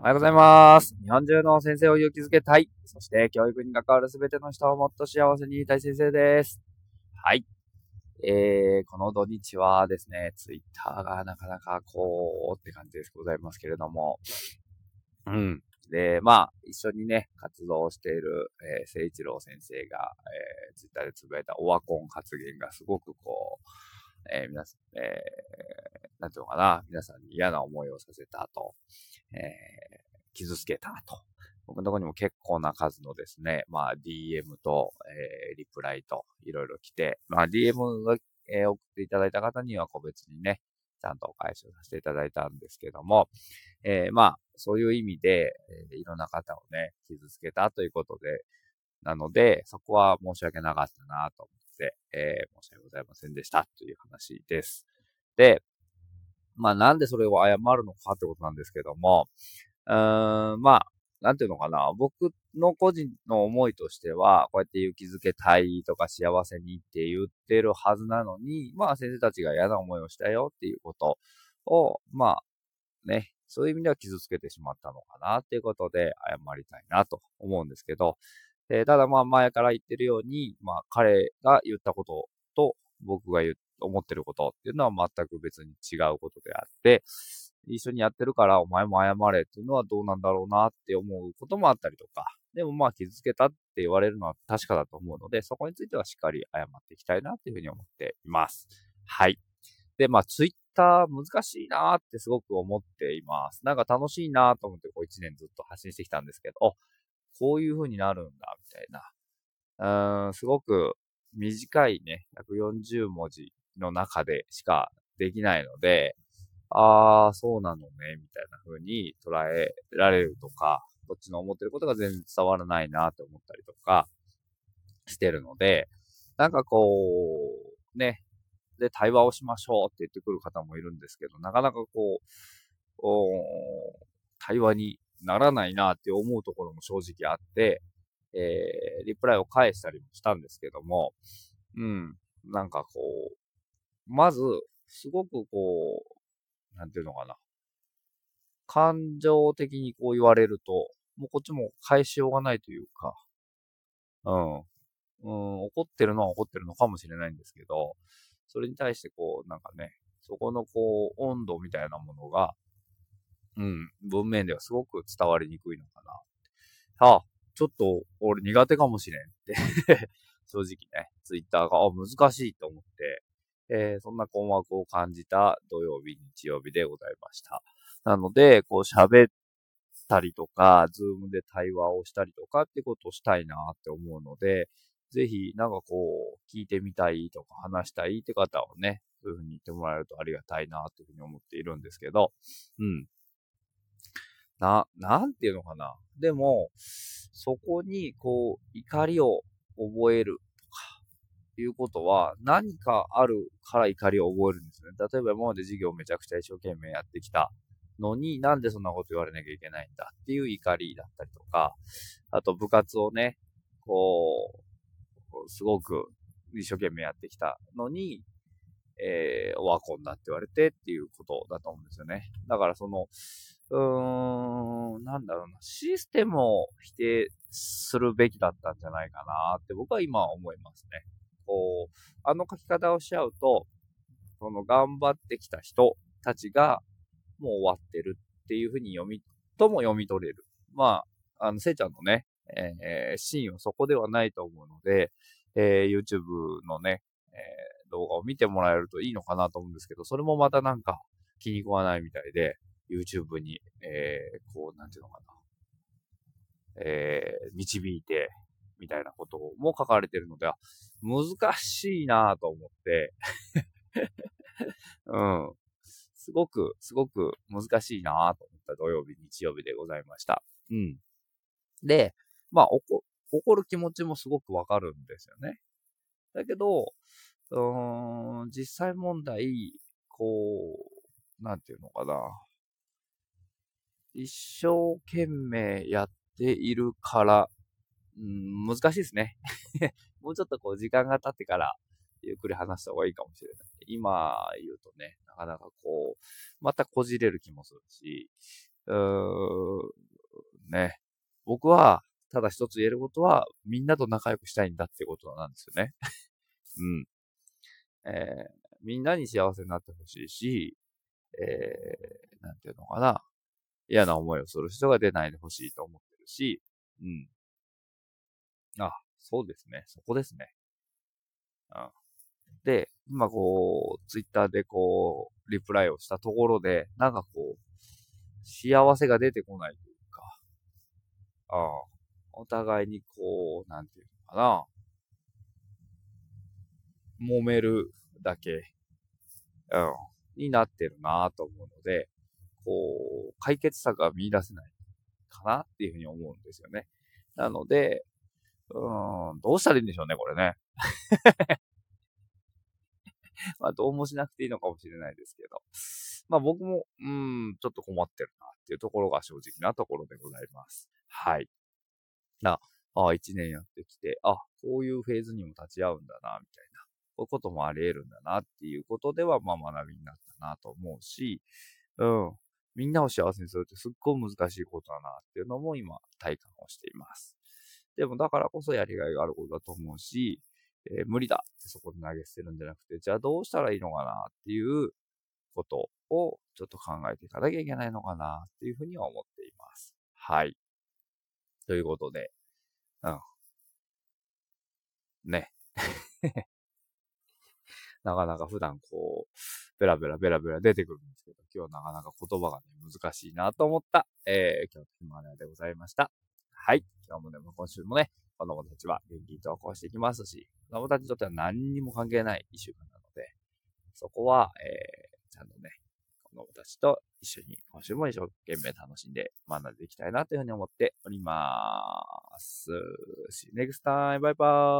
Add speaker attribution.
Speaker 1: おはようございます。日本中の先生を勇気づけたい。そして教育に関わるすべての人をもっと幸せにいたい先生です。はい。えー、この土日はですね、ツイッターがなかなかこうって感じでございますけれども。うん。で、まあ、一緒にね、活動している、えー、聖一郎先生が、えー、ツイッターでつぶやいたオワコン発言がすごくこう、えー、皆さん、えー、なんていうのかな、皆さんに嫌な思いをさせたと。えー、傷つけたと。僕のとこにも結構な数のですね、まあ DM と、えー、リプライといろいろ来て、まあ DM が、えー、送っていただいた方には個別にね、ちゃんとお返しをさせていただいたんですけども、えー、まあ、そういう意味で、えー、いろんな方をね、傷つけたということで、なので、そこは申し訳なかったなと思って、えー、申し訳ございませんでしたという話です。で、まあなんでそれを謝るのかってことなんですけども、うーん、まあ、なんていうのかな。僕の個人の思いとしては、こうやって勇気づけたいとか幸せにって言ってるはずなのに、まあ先生たちが嫌な思いをしたよっていうことを、まあね、そういう意味では傷つけてしまったのかなっていうことで謝りたいなと思うんですけど、え、ただまあ前から言ってるように、まあ彼が言ったことと僕が言っ思ってることっていうのは全く別に違うことであって、一緒にやってるからお前も謝れっていうのはどうなんだろうなって思うこともあったりとか、でもまあ傷つけたって言われるのは確かだと思うので、そこについてはしっかり謝っていきたいなっていうふうに思っています。はい。で、まあツイッター難しいなってすごく思っています。なんか楽しいなと思ってこう一年ずっと発信してきたんですけど、こういう風になるんだ、みたいな。うーん、すごく短いね、140文字の中でしかできないので、ああ、そうなのね、みたいな風に捉えられるとか、こっちの思ってることが全然伝わらないなって思ったりとかしてるので、なんかこう、ね、で、対話をしましょうって言ってくる方もいるんですけど、なかなかこう、対話にならないなって思うところも正直あって、えー、リプライを返したりもしたんですけども、うん、なんかこう、まず、すごくこう、なんていうのかな。感情的にこう言われると、もうこっちも返しようがないというか、うん。うん、怒ってるのは怒ってるのかもしれないんですけど、それに対してこう、なんかね、そこのこう、温度みたいなものが、うん、文面ではすごく伝わりにくいのかな。あ、ちょっと俺苦手かもしれんって 正直ね、ツイッターが、あ、難しいと思って、えー、そんな困惑を感じた土曜日、日曜日でございました。なので、こう喋ったりとか、ズームで対話をしたりとかってことをしたいなって思うので、ぜひ、なんかこう、聞いてみたいとか話したいって方をね、そういうふうに言ってもらえるとありがたいなというふうに思っているんですけど、うん。な、なんていうのかな。でも、そこに、こう、怒りを覚えるいうことは、何かあるから怒りを覚えるんですね。例えば今まで授業をめちゃくちゃ一生懸命やってきたのに、なんでそんなこと言われなきゃいけないんだっていう怒りだったりとか、あと部活をね、こう、すごく一生懸命やってきたのに、えー、オワコンだって言われてっていうことだと思うんですよね。だからその、うーん、なんだろうな、システムを否定するべきだったんじゃないかなって僕は今思いますね。こう、あの書き方をしちゃうと、その頑張ってきた人たちがもう終わってるっていうふうに読み、とも読み取れる。まあ、あの、せいちゃんのね、えー、シーンはそこではないと思うので、えー、YouTube のね、えー、動画を見てもらえるといいのかなと思うんですけど、それもまたなんか気に食わないみたいで、YouTube に、えー、こう、なんていうのかな、えー、導いて、みたいなことも書かれてるので、あ難しいなと思って うん。すごく、すごく難しいなと思った土曜日、日曜日でございました。うん。で、まあ、怒、怒る気持ちもすごくわかるんですよね。だけど、うーん、実際問題、こう、なんていうのかな。一生懸命やっているからうん、難しいですね。もうちょっとこう時間が経ってからゆっくり話した方がいいかもしれない。今言うとね、なかなかこう、またこじれる気もするし、うーん、ね。僕は、ただ一つ言えることは、みんなと仲良くしたいんだってことなんですよね。うん。えー、みんなに幸せになってほしいし、えー、なんていうのかな。嫌な思いをする人が出ないでほしいと思ってるし、うん。あ、そうですね。そこですね。うん。で、今こう、ツイッターでこう、リプライをしたところで、なんかこう、幸せが出てこないというか、ああ、お互いにこう、なんていうのかな、揉めるだけ、うん、になってるなと思うので、こう、解決策が見出せないかなっていうふうに思うんですよね。なので、うん、どうしたらいいんでしょうね、これね。まあ、どうもしなくていいのかもしれないですけど。まあ、僕も、うん、ちょっと困ってるなっていうところが正直なところでございます。はい。な、あ一年やってきて、あ、こういうフェーズにも立ち会うんだな、みたいな。こういうこともあり得るんだなっていうことでは、まあ学びになったなと思うし、うん。みんなを幸せにするってすっごい難しいことだなっていうのも今体感をしています。でもだからこそやりがいがあることだと思うし、えー、無理だってそこで投げ捨てるんじゃなくて、じゃあどうしたらいいのかなっていうことをちょっと考えていかなきゃいけないのかなっていうふうには思っています。はい。ということで、うん。ね。なかなか普段こう、ベラベラベラベラ出てくるんですけど、今日なかなか言葉がね、難しいなと思った、えー、今日のヒマラヤでございました。はい。今日もね、今週もね、子供たちは元気に投稿していきますし、子供たちにとっては何にも関係ない一週間なので、そこは、えー、ちゃんとね、子供たちと一緒に今週も一生懸命楽しんで学んでいきたいなというふうに思っております。See you next time. Bye bye.